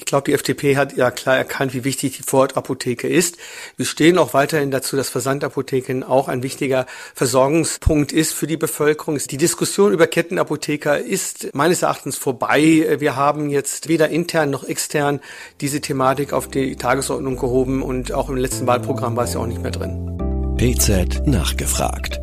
Ich glaube, die FDP hat ja klar erkannt, wie wichtig die Vorortapotheke ist. Wir stehen auch weiterhin dazu, dass Versandapotheken auch ein wichtiger Versorgungspunkt ist für die Bevölkerung. Die Diskussion über Kettenapotheker ist meines Erachtens vorbei. Wir haben jetzt weder intern noch extern diese Thematik auf die Tagesordnung gehoben und auch im letzten Wahlprogramm war es ja auch nicht mehr drin. PZ nachgefragt.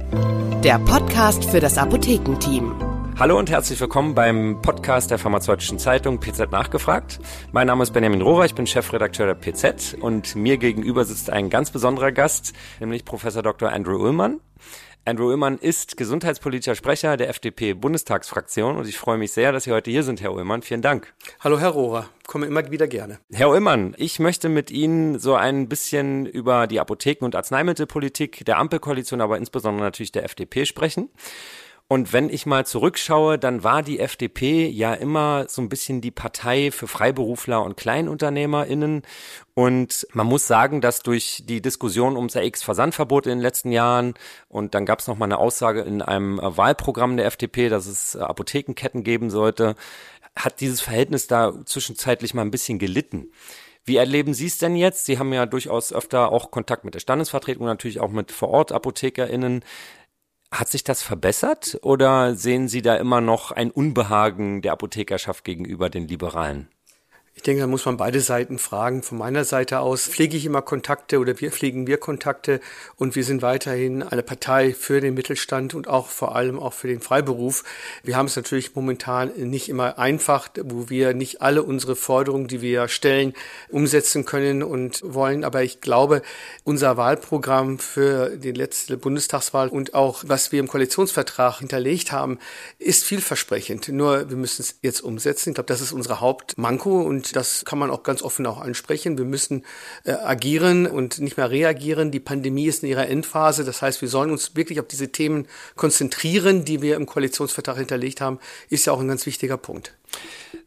Der Podcast für das Apothekenteam. Hallo und herzlich willkommen beim Podcast der Pharmazeutischen Zeitung PZ Nachgefragt. Mein Name ist Benjamin Rohrer, ich bin Chefredakteur der PZ und mir gegenüber sitzt ein ganz besonderer Gast, nämlich Professor Dr. Andrew Ullmann. Andrew Ullmann ist gesundheitspolitischer Sprecher der FDP-Bundestagsfraktion und ich freue mich sehr, dass Sie heute hier sind, Herr Ullmann. Vielen Dank. Hallo, Herr Rohrer. Komme immer wieder gerne. Herr Ullmann, ich möchte mit Ihnen so ein bisschen über die Apotheken- und Arzneimittelpolitik der Ampelkoalition, aber insbesondere natürlich der FDP sprechen. Und wenn ich mal zurückschaue, dann war die FDP ja immer so ein bisschen die Partei für Freiberufler und KleinunternehmerInnen. Und man muss sagen, dass durch die Diskussion ums RX-Versandverbot in den letzten Jahren und dann gab es noch mal eine Aussage in einem Wahlprogramm der FDP, dass es Apothekenketten geben sollte, hat dieses Verhältnis da zwischenzeitlich mal ein bisschen gelitten. Wie erleben Sie es denn jetzt? Sie haben ja durchaus öfter auch Kontakt mit der Standesvertretung, natürlich auch mit Vor-Ort-ApothekerInnen. Hat sich das verbessert oder sehen Sie da immer noch ein Unbehagen der Apothekerschaft gegenüber den Liberalen? Ich denke, da muss man beide Seiten fragen. Von meiner Seite aus pflege ich immer Kontakte oder wir pflegen wir Kontakte und wir sind weiterhin eine Partei für den Mittelstand und auch vor allem auch für den Freiberuf. Wir haben es natürlich momentan nicht immer einfach, wo wir nicht alle unsere Forderungen, die wir stellen, umsetzen können und wollen. Aber ich glaube, unser Wahlprogramm für die letzte Bundestagswahl und auch was wir im Koalitionsvertrag hinterlegt haben, ist vielversprechend. Nur wir müssen es jetzt umsetzen. Ich glaube, das ist unsere Hauptmanko und das kann man auch ganz offen auch ansprechen. Wir müssen äh, agieren und nicht mehr reagieren. Die Pandemie ist in ihrer Endphase. Das heißt, wir sollen uns wirklich auf diese Themen konzentrieren, die wir im Koalitionsvertrag hinterlegt haben. Ist ja auch ein ganz wichtiger Punkt.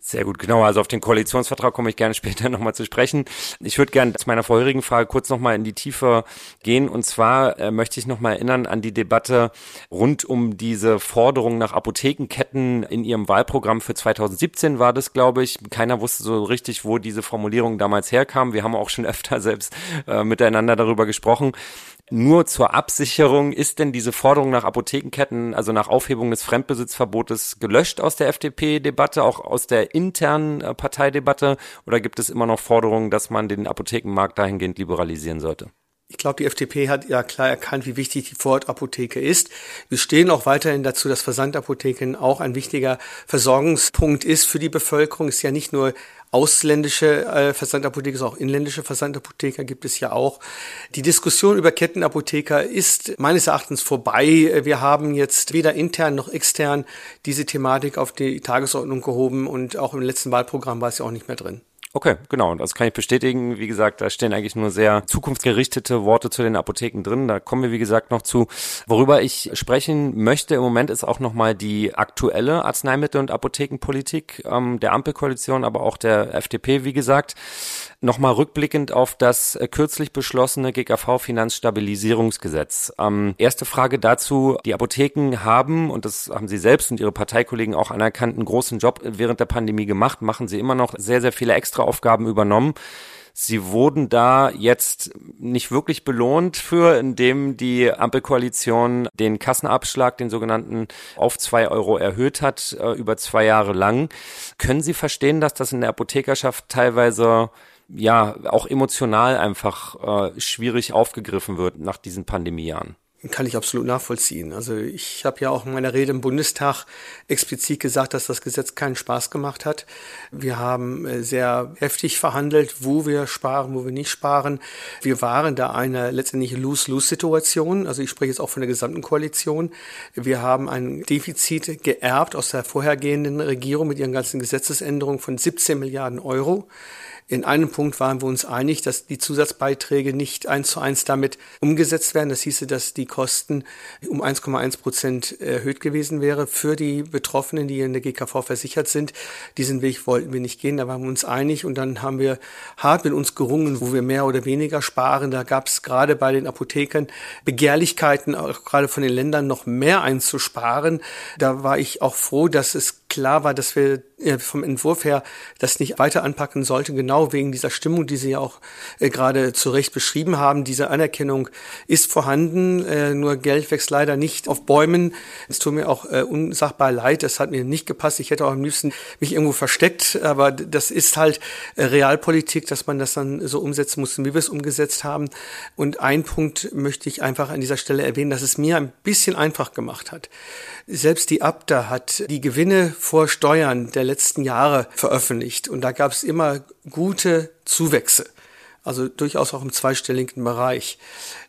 Sehr gut, genau. Also auf den Koalitionsvertrag komme ich gerne später nochmal zu sprechen. Ich würde gerne zu meiner vorherigen Frage kurz nochmal in die Tiefe gehen. Und zwar äh, möchte ich nochmal erinnern an die Debatte rund um diese Forderung nach Apothekenketten in Ihrem Wahlprogramm für 2017 war das, glaube ich. Keiner wusste so richtig, wo diese Formulierung damals herkam. Wir haben auch schon öfter selbst äh, miteinander darüber gesprochen. Nur zur Absicherung ist denn diese Forderung nach Apothekenketten, also nach Aufhebung des Fremdbesitzverbotes gelöscht aus der FDP-Debatte, auch aus der internen äh, Parteidebatte? Oder gibt es immer noch Forderungen, dass man den Apothekenmarkt dahingehend liberalisieren sollte? Ich glaube, die FDP hat ja klar erkannt, wie wichtig die Vorortapotheke ist. Wir stehen auch weiterhin dazu, dass Versandapotheken auch ein wichtiger Versorgungspunkt ist für die Bevölkerung. Es ist ja nicht nur ausländische äh, Versandapotheker, sondern auch inländische Versandapotheker gibt es ja auch. Die Diskussion über Kettenapotheker ist meines Erachtens vorbei. Wir haben jetzt weder intern noch extern diese Thematik auf die Tagesordnung gehoben und auch im letzten Wahlprogramm war es ja auch nicht mehr drin. Okay, genau. Das kann ich bestätigen. Wie gesagt, da stehen eigentlich nur sehr zukunftsgerichtete Worte zu den Apotheken drin. Da kommen wir, wie gesagt, noch zu. Worüber ich sprechen möchte im Moment ist auch nochmal die aktuelle Arzneimittel- und Apothekenpolitik ähm, der Ampelkoalition, aber auch der FDP, wie gesagt. Nochmal rückblickend auf das äh, kürzlich beschlossene GKV-Finanzstabilisierungsgesetz. Ähm, erste Frage dazu. Die Apotheken haben, und das haben Sie selbst und Ihre Parteikollegen auch anerkannt, einen großen Job während der Pandemie gemacht, machen Sie immer noch sehr, sehr viele Extraaufgaben übernommen. Sie wurden da jetzt nicht wirklich belohnt für, indem die Ampelkoalition den Kassenabschlag, den sogenannten, auf zwei Euro erhöht hat, äh, über zwei Jahre lang. Können Sie verstehen, dass das in der Apothekerschaft teilweise ja auch emotional einfach äh, schwierig aufgegriffen wird nach diesen Pandemiejahren. Kann ich absolut nachvollziehen. Also ich habe ja auch in meiner Rede im Bundestag explizit gesagt, dass das Gesetz keinen Spaß gemacht hat. Wir haben äh, sehr heftig verhandelt, wo wir sparen, wo wir nicht sparen. Wir waren da eine letztendlich Lose-Lose-Situation. Also ich spreche jetzt auch von der gesamten Koalition. Wir haben ein Defizit geerbt aus der vorhergehenden Regierung mit ihren ganzen Gesetzesänderungen von 17 Milliarden Euro. In einem Punkt waren wir uns einig, dass die Zusatzbeiträge nicht eins zu eins damit umgesetzt werden. Das hieße, dass die Kosten um 1,1 Prozent erhöht gewesen wäre für die Betroffenen, die in der GKV versichert sind. Diesen Weg wollten wir nicht gehen. Da waren wir uns einig und dann haben wir hart mit uns gerungen, wo wir mehr oder weniger sparen. Da gab es gerade bei den Apothekern Begehrlichkeiten, auch gerade von den Ländern noch mehr einzusparen. Da war ich auch froh, dass es klar war, dass wir vom Entwurf her das nicht weiter anpacken sollten, genau wegen dieser Stimmung, die Sie ja auch äh, gerade zu Recht beschrieben haben. Diese Anerkennung ist vorhanden, äh, nur Geld wächst leider nicht auf Bäumen. Es tut mir auch äh, unsagbar leid, das hat mir nicht gepasst. Ich hätte auch am liebsten mich irgendwo versteckt, aber das ist halt Realpolitik, dass man das dann so umsetzen muss, wie wir es umgesetzt haben. Und ein Punkt möchte ich einfach an dieser Stelle erwähnen, dass es mir ein bisschen einfach gemacht hat. Selbst die Abda hat die Gewinne vor Steuern der letzten Jahre veröffentlicht. Und da gab es immer gute Zuwächse also durchaus auch im zweistelligen Bereich.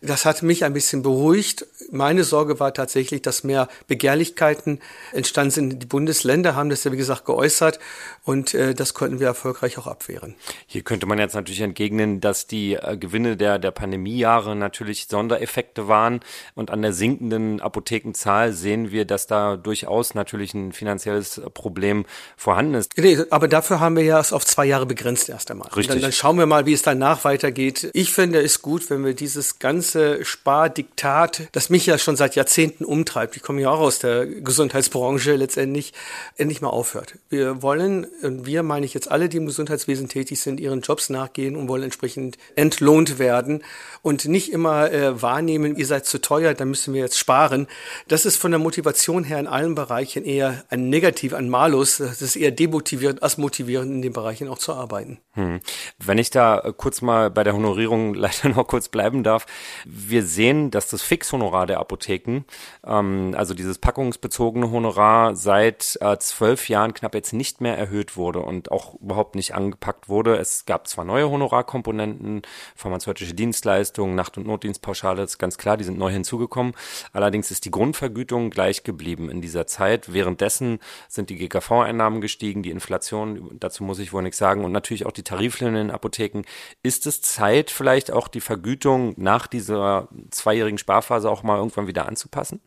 Das hat mich ein bisschen beruhigt. Meine Sorge war tatsächlich, dass mehr Begehrlichkeiten entstanden sind. Die Bundesländer haben das ja, wie gesagt, geäußert und äh, das konnten wir erfolgreich auch abwehren. Hier könnte man jetzt natürlich entgegnen, dass die äh, Gewinne der, der Pandemiejahre natürlich Sondereffekte waren und an der sinkenden Apothekenzahl sehen wir, dass da durchaus natürlich ein finanzielles Problem vorhanden ist. Nee, aber dafür haben wir ja es auf zwei Jahre begrenzt erst einmal. Richtig. Dann, dann schauen wir mal, wie es danach weitergeht. Ich finde es gut, wenn wir dieses ganze Spardiktat, das mich ja schon seit Jahrzehnten umtreibt, ich komme ja auch aus der Gesundheitsbranche letztendlich, endlich mal aufhört. Wir wollen, und wir meine ich jetzt alle, die im Gesundheitswesen tätig sind, ihren Jobs nachgehen und wollen entsprechend entlohnt werden und nicht immer äh, wahrnehmen, ihr seid zu teuer, dann müssen wir jetzt sparen. Das ist von der Motivation her in allen Bereichen eher ein Negativ, ein Malus. Das ist eher demotivierend als motivierend, in den Bereichen auch zu arbeiten. Hm. Wenn ich da äh, kurz mal bei der Honorierung leider noch kurz bleiben darf. Wir sehen, dass das Fixhonorar der Apotheken, ähm, also dieses packungsbezogene Honorar, seit äh, zwölf Jahren knapp jetzt nicht mehr erhöht wurde und auch überhaupt nicht angepackt wurde. Es gab zwar neue Honorarkomponenten, pharmazeutische Dienstleistungen, Nacht- und Notdienstpauschale, ist ganz klar, die sind neu hinzugekommen. Allerdings ist die Grundvergütung gleich geblieben in dieser Zeit. Währenddessen sind die GKV-Einnahmen gestiegen, die Inflation, dazu muss ich wohl nichts sagen, und natürlich auch die Tariflinien in Apotheken. Ist es Zeit, vielleicht auch die Vergütung nach dieser zweijährigen Sparphase auch mal irgendwann wieder anzupassen?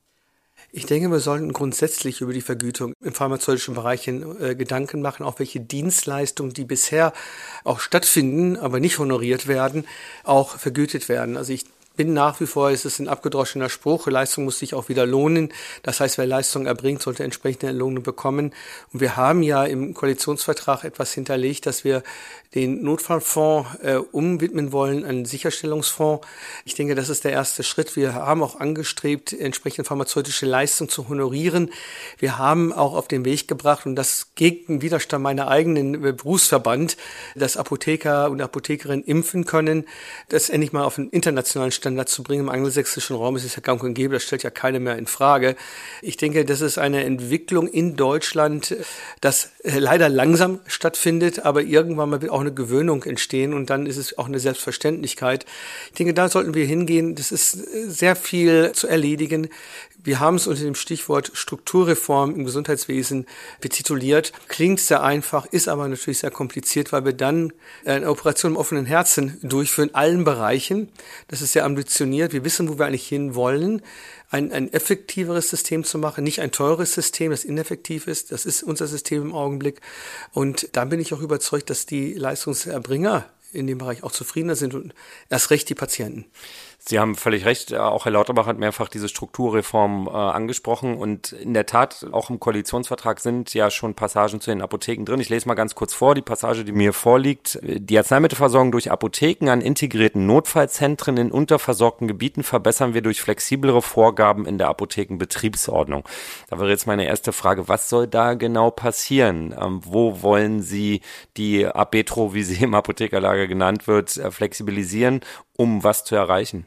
Ich denke, wir sollten grundsätzlich über die Vergütung im pharmazeutischen Bereich äh, Gedanken machen, auch welche Dienstleistungen, die bisher auch stattfinden, aber nicht honoriert werden, auch vergütet werden. Also ich bin nach wie vor, es ist ein abgedroschener Spruch, Leistung muss sich auch wieder lohnen. Das heißt, wer Leistung erbringt, sollte entsprechende Entlohnung bekommen. Und wir haben ja im Koalitionsvertrag etwas hinterlegt, dass wir den Notfallfonds äh, umwidmen wollen, einen Sicherstellungsfonds. Ich denke, das ist der erste Schritt. Wir haben auch angestrebt, entsprechende pharmazeutische Leistung zu honorieren. Wir haben auch auf den Weg gebracht, und das gegen Widerstand meiner eigenen äh, Berufsverband, dass Apotheker und Apothekerinnen impfen können, das endlich mal auf einen internationalen Standard zu bringen. Im angelsächsischen Raum ist es ja gang und gäbe, das stellt ja keiner mehr in Frage. Ich denke, das ist eine Entwicklung in Deutschland, das äh, leider langsam stattfindet, aber irgendwann mal wird auch eine Gewöhnung entstehen und dann ist es auch eine Selbstverständlichkeit. Ich denke, da sollten wir hingehen. Das ist äh, sehr viel zu erledigen. Wir haben es unter dem Stichwort Strukturreform im Gesundheitswesen betituliert. Klingt sehr einfach, ist aber natürlich sehr kompliziert, weil wir dann eine Operation im offenen Herzen durchführen, in allen Bereichen. Das ist sehr ambitioniert. Wir wissen, wo wir eigentlich hin wollen. Ein, ein effektiveres System zu machen, nicht ein teures System, das ineffektiv ist. Das ist unser System im Augenblick. Und da bin ich auch überzeugt, dass die Leistungserbringer in dem Bereich auch zufriedener sind und erst recht die Patienten. Sie haben völlig recht. Auch Herr Lauterbach hat mehrfach diese Strukturreform äh, angesprochen. Und in der Tat, auch im Koalitionsvertrag sind ja schon Passagen zu den Apotheken drin. Ich lese mal ganz kurz vor, die Passage, die mir vorliegt. Die Arzneimittelversorgung durch Apotheken an integrierten Notfallzentren in unterversorgten Gebieten verbessern wir durch flexiblere Vorgaben in der Apothekenbetriebsordnung. Da wäre jetzt meine erste Frage, was soll da genau passieren? Ähm, wo wollen Sie die Abetro, wie sie im Apothekerlager genannt wird, äh, flexibilisieren, um was zu erreichen?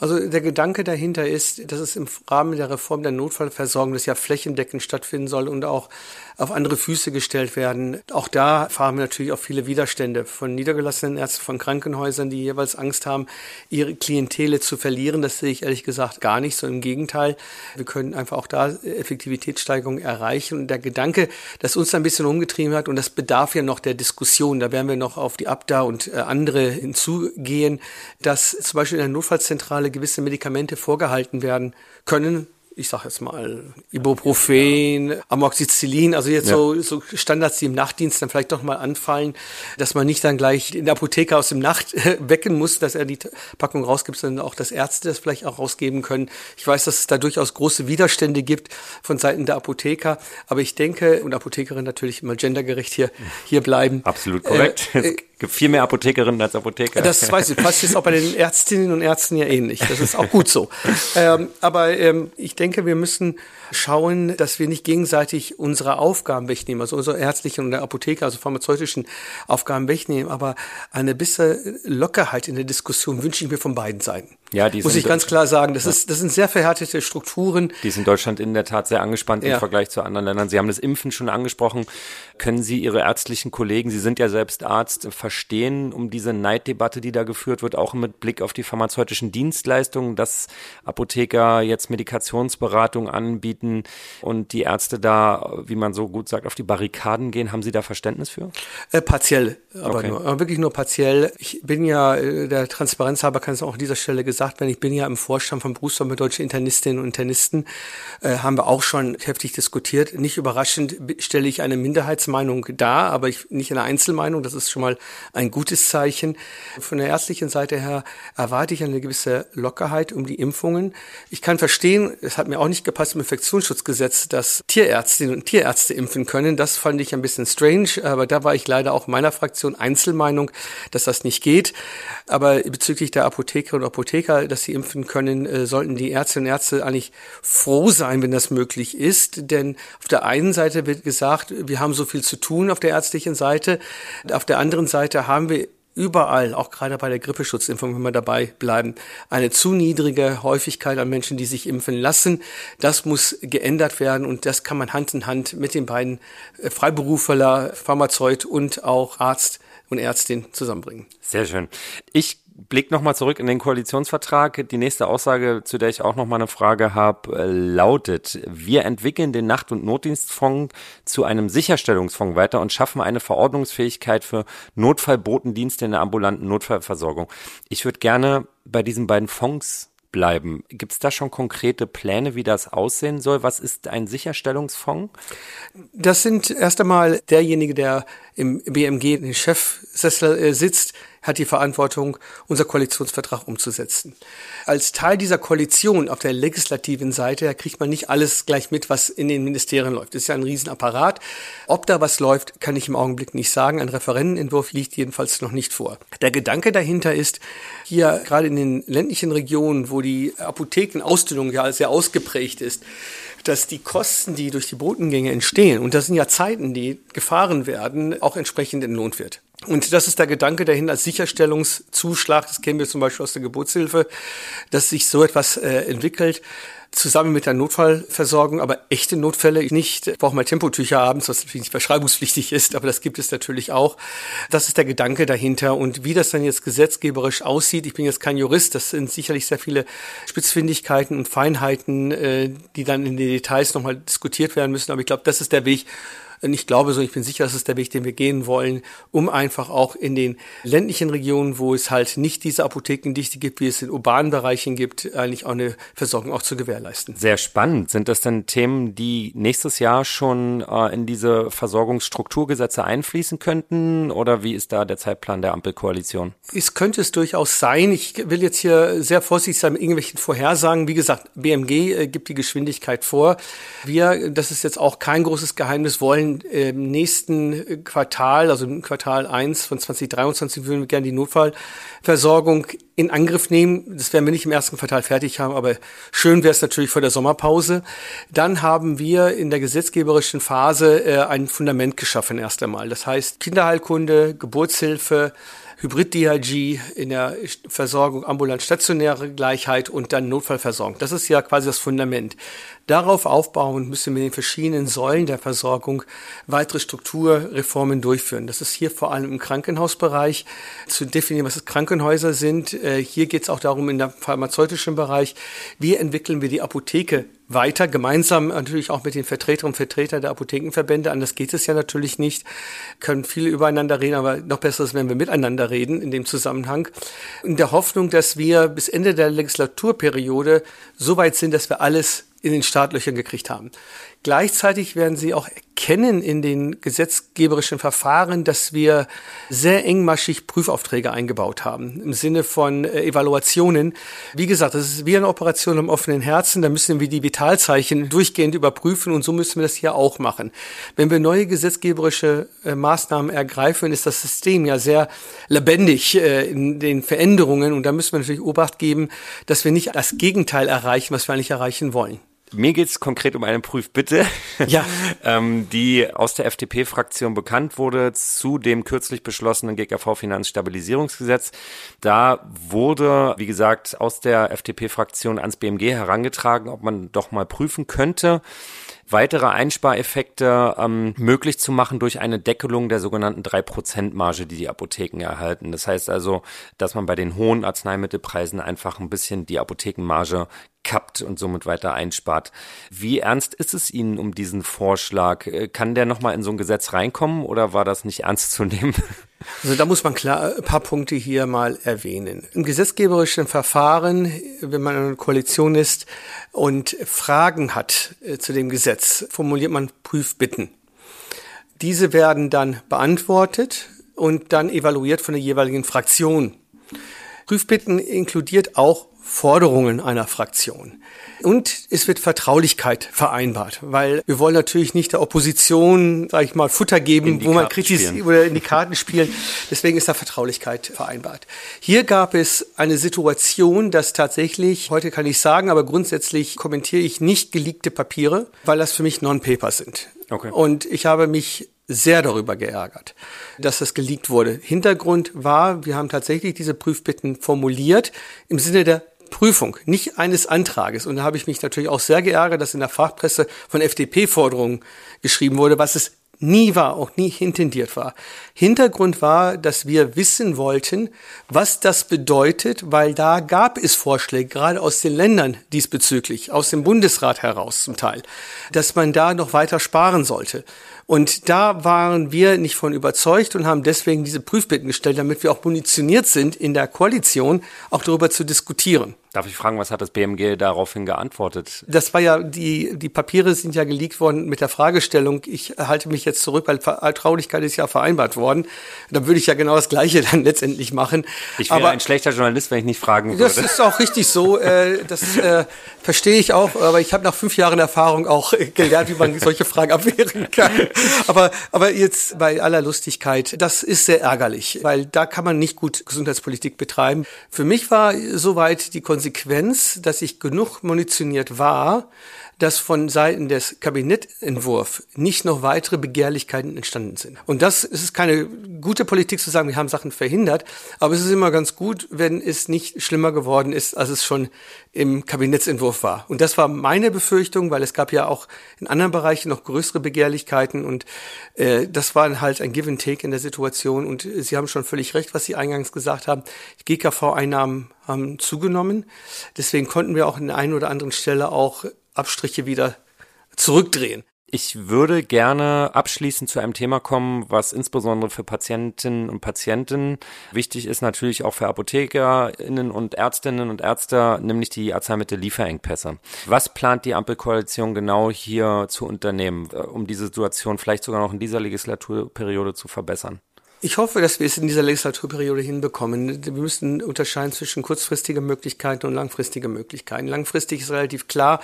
Also der Gedanke dahinter ist, dass es im Rahmen der Reform der Notfallversorgung das ja flächendeckend stattfinden soll und auch auf andere Füße gestellt werden. Auch da fahren wir natürlich auf viele Widerstände von niedergelassenen Ärzten, von Krankenhäusern, die jeweils Angst haben, ihre Klientele zu verlieren. Das sehe ich ehrlich gesagt gar nicht so. Im Gegenteil, wir können einfach auch da Effektivitätssteigerungen erreichen. Und der Gedanke, das uns ein bisschen umgetrieben hat, und das bedarf ja noch der Diskussion, da werden wir noch auf die Abda und äh, andere hinzugehen, dass zum Beispiel in der Notfallzentrale gewisse Medikamente vorgehalten werden können, ich sage jetzt mal, Ibuprofen, Amoxicillin, also jetzt ja. so, so Standards, die im Nachtdienst dann vielleicht doch mal anfallen, dass man nicht dann gleich den Apotheker aus dem Nacht wecken muss, dass er die Packung rausgibt, sondern auch, dass Ärzte das vielleicht auch rausgeben können. Ich weiß, dass es da durchaus große Widerstände gibt von Seiten der Apotheker, aber ich denke, und Apothekerin natürlich immer gendergerecht hier, hier bleiben. Absolut korrekt. Äh, äh, gibt viel mehr Apothekerinnen als Apotheker. Das weiß ich, passt jetzt auch bei den Ärztinnen und Ärzten ja ähnlich. Das ist auch gut so. ähm, aber ähm, ich denke, wir müssen schauen, dass wir nicht gegenseitig unsere Aufgaben wegnehmen, also unsere ärztlichen und Apotheker, also pharmazeutischen Aufgaben wegnehmen, aber eine bisschen Lockerheit in der Diskussion wünsche ich mir von beiden Seiten. Ja, die muss ich ganz klar sagen. Das, ja. ist, das sind sehr verhärtete Strukturen. Die sind in Deutschland in der Tat sehr angespannt ja. im Vergleich zu anderen Ländern. Sie haben das Impfen schon angesprochen. Können Sie Ihre ärztlichen Kollegen, Sie sind ja selbst Arzt, verstehen um diese Neiddebatte, die da geführt wird, auch mit Blick auf die pharmazeutischen Dienstleistungen, dass Apotheker jetzt Medikationsberatung anbieten und die Ärzte da, wie man so gut sagt, auf die Barrikaden gehen? Haben Sie da Verständnis für? Äh, partiell, aber okay. nur, aber wirklich nur partiell. Ich bin ja, äh, der Transparenz halber kann es auch an dieser Stelle gesagt gesagt werden, ich bin ja im Vorstand vom Berufsverband Deutsche Internistinnen und Internisten, äh, haben wir auch schon heftig diskutiert. Nicht überraschend stelle ich eine Minderheitsmeinung dar, aber ich, nicht eine Einzelmeinung, das ist schon mal ein gutes Zeichen. Von der ärztlichen Seite her erwarte ich eine gewisse Lockerheit um die Impfungen. Ich kann verstehen, es hat mir auch nicht gepasst im Infektionsschutzgesetz, dass Tierärztinnen und Tierärzte impfen können. Das fand ich ein bisschen strange, aber da war ich leider auch meiner Fraktion Einzelmeinung, dass das nicht geht. Aber bezüglich der Apotheker und Apotheker Apotheker, dass sie impfen können, äh, sollten die Ärztinnen und Ärzte eigentlich froh sein, wenn das möglich ist. Denn auf der einen Seite wird gesagt, wir haben so viel zu tun auf der ärztlichen Seite. Auf der anderen Seite haben wir überall, auch gerade bei der Grippeschutzimpfung, wenn wir dabei bleiben, eine zu niedrige Häufigkeit an Menschen, die sich impfen lassen. Das muss geändert werden und das kann man Hand in Hand mit den beiden äh, Freiberufler, Pharmazeut und auch Arzt und Ärztin zusammenbringen. Sehr schön. Ich Blick nochmal zurück in den Koalitionsvertrag. Die nächste Aussage, zu der ich auch nochmal eine Frage habe, äh, lautet, wir entwickeln den Nacht- und Notdienstfonds zu einem Sicherstellungsfonds weiter und schaffen eine Verordnungsfähigkeit für Notfallbotendienste in der ambulanten Notfallversorgung. Ich würde gerne bei diesen beiden Fonds bleiben. Gibt es da schon konkrete Pläne, wie das aussehen soll? Was ist ein Sicherstellungsfonds? Das sind erst einmal derjenige, der im BMG den Chefsessel äh, sitzt, hat die Verantwortung, unser Koalitionsvertrag umzusetzen. Als Teil dieser Koalition auf der legislativen Seite, da kriegt man nicht alles gleich mit, was in den Ministerien läuft. Das ist ja ein Riesenapparat. Ob da was läuft, kann ich im Augenblick nicht sagen. Ein Referentenentwurf liegt jedenfalls noch nicht vor. Der Gedanke dahinter ist, hier gerade in den ländlichen Regionen, wo die Apothekenausdünnung ja sehr ausgeprägt ist, dass die Kosten, die durch die Botengänge entstehen, und das sind ja Zeiten, die gefahren werden, auch entsprechend entlohnt wird. Und das ist der Gedanke dahin als Sicherstellungszuschlag, das kennen wir zum Beispiel aus der Geburtshilfe, dass sich so etwas äh, entwickelt, zusammen mit der Notfallversorgung, aber echte Notfälle nicht. Ich brauche mal Tempotücher abends, was natürlich nicht verschreibungspflichtig ist, aber das gibt es natürlich auch. Das ist der Gedanke dahinter. Und wie das dann jetzt gesetzgeberisch aussieht, ich bin jetzt kein Jurist, das sind sicherlich sehr viele Spitzfindigkeiten und Feinheiten, äh, die dann in den Details nochmal diskutiert werden müssen. Aber ich glaube, das ist der Weg, und ich glaube so, ich bin sicher, das ist der Weg, den wir gehen wollen, um einfach auch in den ländlichen Regionen, wo es halt nicht diese Apothekendichte gibt, wie es in urbanen Bereichen gibt, eigentlich auch eine Versorgung auch zu gewährleisten. Sehr spannend. Sind das denn Themen, die nächstes Jahr schon äh, in diese Versorgungsstrukturgesetze einfließen könnten? Oder wie ist da der Zeitplan der Ampelkoalition? Es könnte es durchaus sein. Ich will jetzt hier sehr vorsichtig sein mit irgendwelchen Vorhersagen. Wie gesagt, BMG äh, gibt die Geschwindigkeit vor. Wir, das ist jetzt auch kein großes Geheimnis, wollen im nächsten Quartal, also im Quartal 1 von 2023, würden wir gerne die Notfallversorgung in Angriff nehmen. Das werden wir nicht im ersten Quartal fertig haben, aber schön wäre es natürlich vor der Sommerpause. Dann haben wir in der gesetzgeberischen Phase äh, ein Fundament geschaffen erst einmal. Das heißt Kinderheilkunde, Geburtshilfe, Hybrid-DRG in der Versorgung ambulant-stationäre Gleichheit und dann Notfallversorgung. Das ist ja quasi das Fundament. Darauf aufbauend müssen wir in den verschiedenen Säulen der Versorgung weitere Strukturreformen durchführen. Das ist hier vor allem im Krankenhausbereich zu definieren, was Krankenhäuser sind. Äh, hier geht es auch darum, in der pharmazeutischen Bereich, wie entwickeln wir die Apotheke weiter, gemeinsam natürlich auch mit den Vertreterinnen und Vertretern der Apothekenverbände. Anders geht es ja natürlich nicht. Können viele übereinander reden, aber noch besser ist, wenn wir miteinander reden in dem Zusammenhang. In der Hoffnung, dass wir bis Ende der Legislaturperiode so weit sind, dass wir alles in den Startlöchern gekriegt haben. Gleichzeitig werden Sie auch erkennen in den gesetzgeberischen Verfahren, dass wir sehr engmaschig Prüfaufträge eingebaut haben im Sinne von äh, Evaluationen. Wie gesagt, das ist wie eine Operation am offenen Herzen. Da müssen wir die Vitalzeichen durchgehend überprüfen und so müssen wir das hier auch machen. Wenn wir neue gesetzgeberische äh, Maßnahmen ergreifen, ist das System ja sehr lebendig äh, in den Veränderungen und da müssen wir natürlich Obacht geben, dass wir nicht das Gegenteil erreichen, was wir eigentlich erreichen wollen. Mir geht's konkret um eine Prüfbitte, ja. ähm, die aus der FDP-Fraktion bekannt wurde zu dem kürzlich beschlossenen GKV-Finanzstabilisierungsgesetz. Da wurde, wie gesagt, aus der FDP-Fraktion ans BMG herangetragen, ob man doch mal prüfen könnte, weitere Einspareffekte ähm, möglich zu machen durch eine Deckelung der sogenannten 3%-Marge, die die Apotheken erhalten. Das heißt also, dass man bei den hohen Arzneimittelpreisen einfach ein bisschen die Apothekenmarge kappt und somit weiter einspart. Wie ernst ist es Ihnen um diesen Vorschlag? Äh, kann der nochmal in so ein Gesetz reinkommen oder war das nicht ernst zu nehmen? Also da muss man klar ein paar Punkte hier mal erwähnen. Im gesetzgeberischen Verfahren, wenn man in einer Koalition ist und Fragen hat äh, zu dem Gesetz, formuliert man Prüfbitten. Diese werden dann beantwortet und dann evaluiert von der jeweiligen Fraktion. Prüfbitten inkludiert auch Forderungen einer Fraktion. Und es wird Vertraulichkeit vereinbart, weil wir wollen natürlich nicht der Opposition, sage ich mal, Futter geben, wo man kritisiert oder in die Karten spielen. Deswegen ist da Vertraulichkeit vereinbart. Hier gab es eine Situation, dass tatsächlich, heute kann ich sagen, aber grundsätzlich kommentiere ich nicht geleakte Papiere, weil das für mich Non-Paper sind. Okay. Und ich habe mich sehr darüber geärgert, dass das geleakt wurde. Hintergrund war, wir haben tatsächlich diese Prüfbitten formuliert im Sinne der Prüfung, nicht eines Antrages. Und da habe ich mich natürlich auch sehr geärgert, dass in der Fachpresse von FDP-Forderungen geschrieben wurde, was es nie war, auch nie intendiert war. Hintergrund war, dass wir wissen wollten, was das bedeutet, weil da gab es Vorschläge, gerade aus den Ländern diesbezüglich, aus dem Bundesrat heraus zum Teil, dass man da noch weiter sparen sollte. Und da waren wir nicht von überzeugt und haben deswegen diese Prüfbitten gestellt, damit wir auch munitioniert sind, in der Koalition auch darüber zu diskutieren. Darf ich fragen, was hat das BMG daraufhin geantwortet? Das war ja, die, die Papiere sind ja geleakt worden mit der Fragestellung, ich halte mich jetzt zurück, weil Vertraulichkeit ist ja vereinbart worden. Dann würde ich ja genau das Gleiche dann letztendlich machen. Ich wäre aber, ein schlechter Journalist, wenn ich nicht fragen würde. Das ist auch richtig so, äh, das äh, verstehe ich auch, aber ich habe nach fünf Jahren Erfahrung auch gelernt, wie man solche Fragen abwehren kann. Aber, aber jetzt bei aller Lustigkeit, das ist sehr ärgerlich, weil da kann man nicht gut Gesundheitspolitik betreiben. Für mich war soweit die Konsequenz, dass ich genug munitioniert war, dass von Seiten des Kabinettentwurf nicht noch weitere Begehrlichkeiten entstanden sind. Und das ist keine gute Politik zu sagen, wir haben Sachen verhindert, aber es ist immer ganz gut, wenn es nicht schlimmer geworden ist, als es schon im Kabinettsentwurf war. Und das war meine Befürchtung, weil es gab ja auch in anderen Bereichen noch größere Begehrlichkeiten und äh, das war halt ein Give and Take in der Situation. Und Sie haben schon völlig recht, was Sie eingangs gesagt haben. Die GKV-Einnahmen haben zugenommen. Deswegen konnten wir auch in der einen oder anderen Stelle auch Abstriche wieder zurückdrehen. Ich würde gerne abschließend zu einem Thema kommen, was insbesondere für Patientinnen und Patienten wichtig ist, natürlich auch für ApothekerInnen und Ärztinnen und Ärzte, nämlich die Arzneimittellieferengpässe. Was plant die Ampelkoalition genau hier zu unternehmen, äh, um diese Situation vielleicht sogar noch in dieser Legislaturperiode zu verbessern? Ich hoffe, dass wir es in dieser Legislaturperiode hinbekommen. Wir müssen unterscheiden zwischen kurzfristigen Möglichkeiten und langfristigen Möglichkeiten. Langfristig ist relativ klar.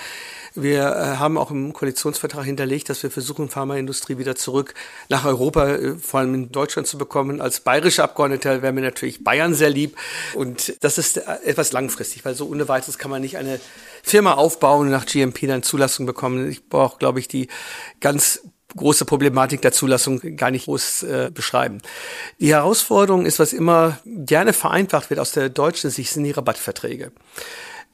Wir äh, haben auch im Koalitionsvertrag hinterlegt, dass wir versuchen, Pharmaindustrie wieder zurück nach Europa, äh, vor allem in Deutschland zu bekommen. Als bayerische Abgeordneter wäre mir natürlich Bayern sehr lieb. Und das ist äh, etwas langfristig, weil so ohne weiteres kann man nicht eine Firma aufbauen und nach GMP dann Zulassung bekommen. Ich brauche, glaube ich, die ganz große Problematik der Zulassung gar nicht groß äh, beschreiben. Die Herausforderung ist, was immer gerne vereinfacht wird aus der deutschen Sicht, sind die Rabattverträge.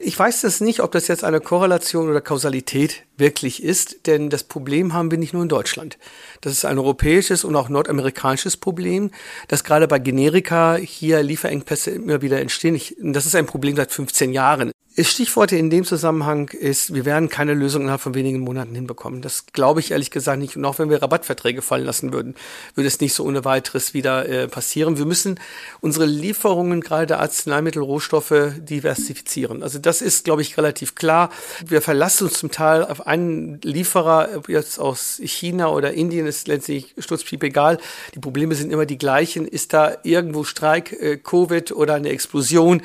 Ich weiß das nicht, ob das jetzt eine Korrelation oder Kausalität wirklich ist, denn das Problem haben wir nicht nur in Deutschland. Das ist ein europäisches und auch nordamerikanisches Problem, dass gerade bei Generika hier Lieferengpässe immer wieder entstehen. Ich, das ist ein Problem seit 15 Jahren. Stichworte in dem Zusammenhang ist, wir werden keine Lösung innerhalb von wenigen Monaten hinbekommen. Das glaube ich ehrlich gesagt nicht. Und auch wenn wir Rabattverträge fallen lassen würden, würde es nicht so ohne weiteres wieder äh, passieren. Wir müssen unsere Lieferungen, gerade der Arzneimittel, Rohstoffe, diversifizieren. Also das ist, glaube ich, relativ klar. Wir verlassen uns zum Teil auf einen Lieferer, ob jetzt aus China oder Indien, ist letztlich sturzpiep egal. Die Probleme sind immer die gleichen. Ist da irgendwo Streik, äh, Covid oder eine Explosion?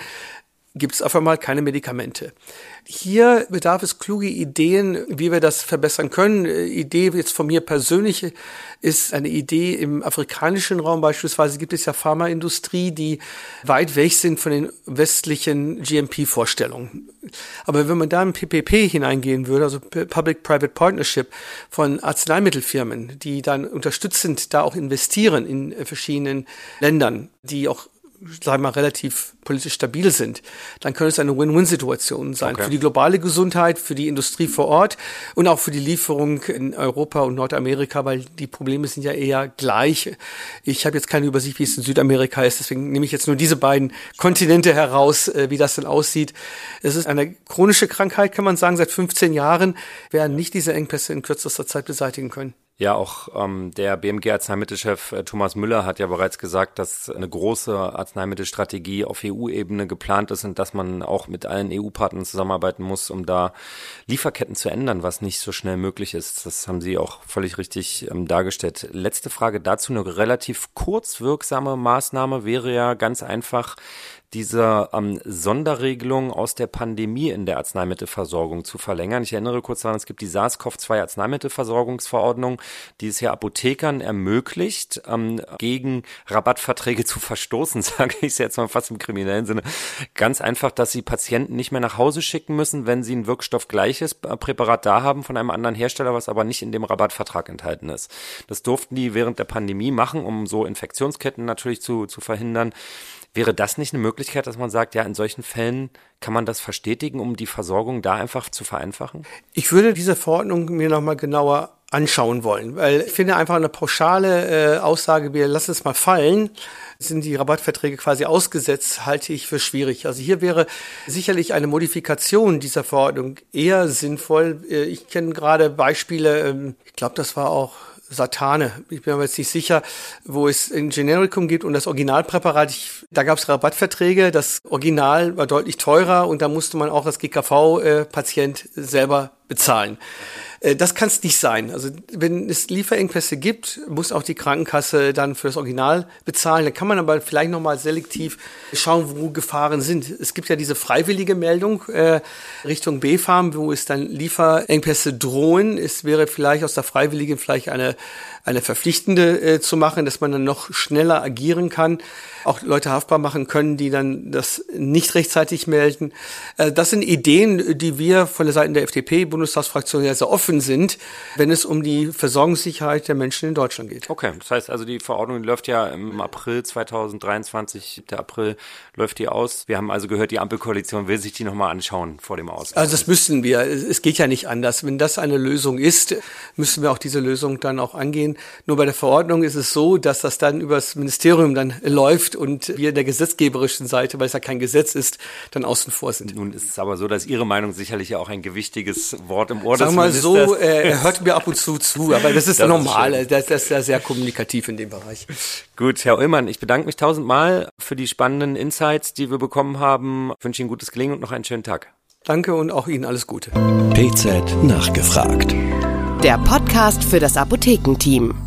Gibt es auf einmal keine Medikamente. Hier bedarf es kluge Ideen, wie wir das verbessern können. Idee jetzt von mir persönlich ist eine Idee im afrikanischen Raum beispielsweise gibt es ja Pharmaindustrie, die weit weg sind von den westlichen GMP-Vorstellungen. Aber wenn man da in PPP hineingehen würde, also Public-Private Partnership von Arzneimittelfirmen, die dann unterstützend da auch investieren in verschiedenen Ländern, die auch sagen wir mal, relativ politisch stabil sind, dann könnte es eine Win-Win-Situation sein. Okay. Für die globale Gesundheit, für die Industrie vor Ort und auch für die Lieferung in Europa und Nordamerika, weil die Probleme sind ja eher gleich. Ich habe jetzt keine Übersicht, wie es in Südamerika ist, deswegen nehme ich jetzt nur diese beiden Kontinente heraus, äh, wie das denn aussieht. Es ist eine chronische Krankheit, kann man sagen, seit 15 Jahren werden nicht diese Engpässe in kürzester Zeit beseitigen können. Ja, auch ähm, der BMG-Arzneimittelchef äh, Thomas Müller hat ja bereits gesagt, dass eine große Arzneimittelstrategie auf EU-Ebene geplant ist und dass man auch mit allen EU-Partnern zusammenarbeiten muss, um da Lieferketten zu ändern, was nicht so schnell möglich ist. Das haben Sie auch völlig richtig ähm, dargestellt. Letzte Frage dazu. Eine relativ kurzwirksame Maßnahme wäre ja ganz einfach, diese ähm, Sonderregelung aus der Pandemie in der Arzneimittelversorgung zu verlängern. Ich erinnere kurz daran, es gibt die SARS-CoV-2 Arzneimittelversorgungsverordnung, die es ja Apothekern ermöglicht, ähm, gegen Rabattverträge zu verstoßen, sage ich es jetzt mal fast im kriminellen Sinne. Ganz einfach, dass sie Patienten nicht mehr nach Hause schicken müssen, wenn sie ein wirkstoffgleiches äh, Präparat da haben von einem anderen Hersteller, was aber nicht in dem Rabattvertrag enthalten ist. Das durften die während der Pandemie machen, um so Infektionsketten natürlich zu, zu verhindern. Wäre das nicht eine Möglichkeit, dass man sagt, ja, in solchen Fällen kann man das verstetigen, um die Versorgung da einfach zu vereinfachen? Ich würde diese Verordnung mir nochmal genauer anschauen wollen, weil ich finde einfach eine pauschale äh, Aussage, wir lassen es mal fallen, sind die Rabattverträge quasi ausgesetzt, halte ich für schwierig. Also hier wäre sicherlich eine Modifikation dieser Verordnung eher sinnvoll. Äh, ich kenne gerade Beispiele, ähm, ich glaube, das war auch Satane, ich bin mir jetzt nicht sicher, wo es ein Genericum gibt und das Originalpräparat, ich, da gab es Rabattverträge, das Original war deutlich teurer und da musste man auch als GKV-Patient äh, selber bezahlen. Äh, das kann es nicht sein. Also wenn es Lieferengpässe gibt, muss auch die Krankenkasse dann für das Original bezahlen. Da kann man aber vielleicht nochmal selektiv schauen, wo Gefahren sind. Es gibt ja diese freiwillige Meldung äh, Richtung B-Farm, wo es dann Lieferengpässe drohen. Es wäre vielleicht aus der Freiwilligen vielleicht eine eine verpflichtende äh, zu machen, dass man dann noch schneller agieren kann, auch Leute haftbar machen können, die dann das nicht rechtzeitig melden. Äh, das sind Ideen, die wir von der Seite der FDP-Bundestagsfraktion ja sehr offen sind, wenn es um die Versorgungssicherheit der Menschen in Deutschland geht. Okay, das heißt also, die Verordnung läuft ja im April 2023, der April läuft die aus. Wir haben also gehört, die Ampelkoalition will sich die nochmal anschauen vor dem Aus. Also das müssen wir. Es geht ja nicht anders. Wenn das eine Lösung ist, müssen wir auch diese Lösung dann auch angehen. Nur bei der Verordnung ist es so, dass das dann übers Ministerium dann läuft und wir in der gesetzgeberischen Seite, weil es ja kein Gesetz ist, dann außen vor sind. Nun ist es aber so, dass Ihre Meinung sicherlich ja auch ein gewichtiges Wort im Ohr Sag mal so, äh, er hört mir ab und zu zu, aber das ist das normal. Ist das, das ist ja sehr kommunikativ in dem Bereich. Gut, Herr Ullmann, ich bedanke mich tausendmal für die spannenden Insights, die wir bekommen haben. Ich wünsche Ihnen gutes Gelingen und noch einen schönen Tag. Danke und auch Ihnen alles Gute. PZ nachgefragt. Der Podcast für das Apothekenteam.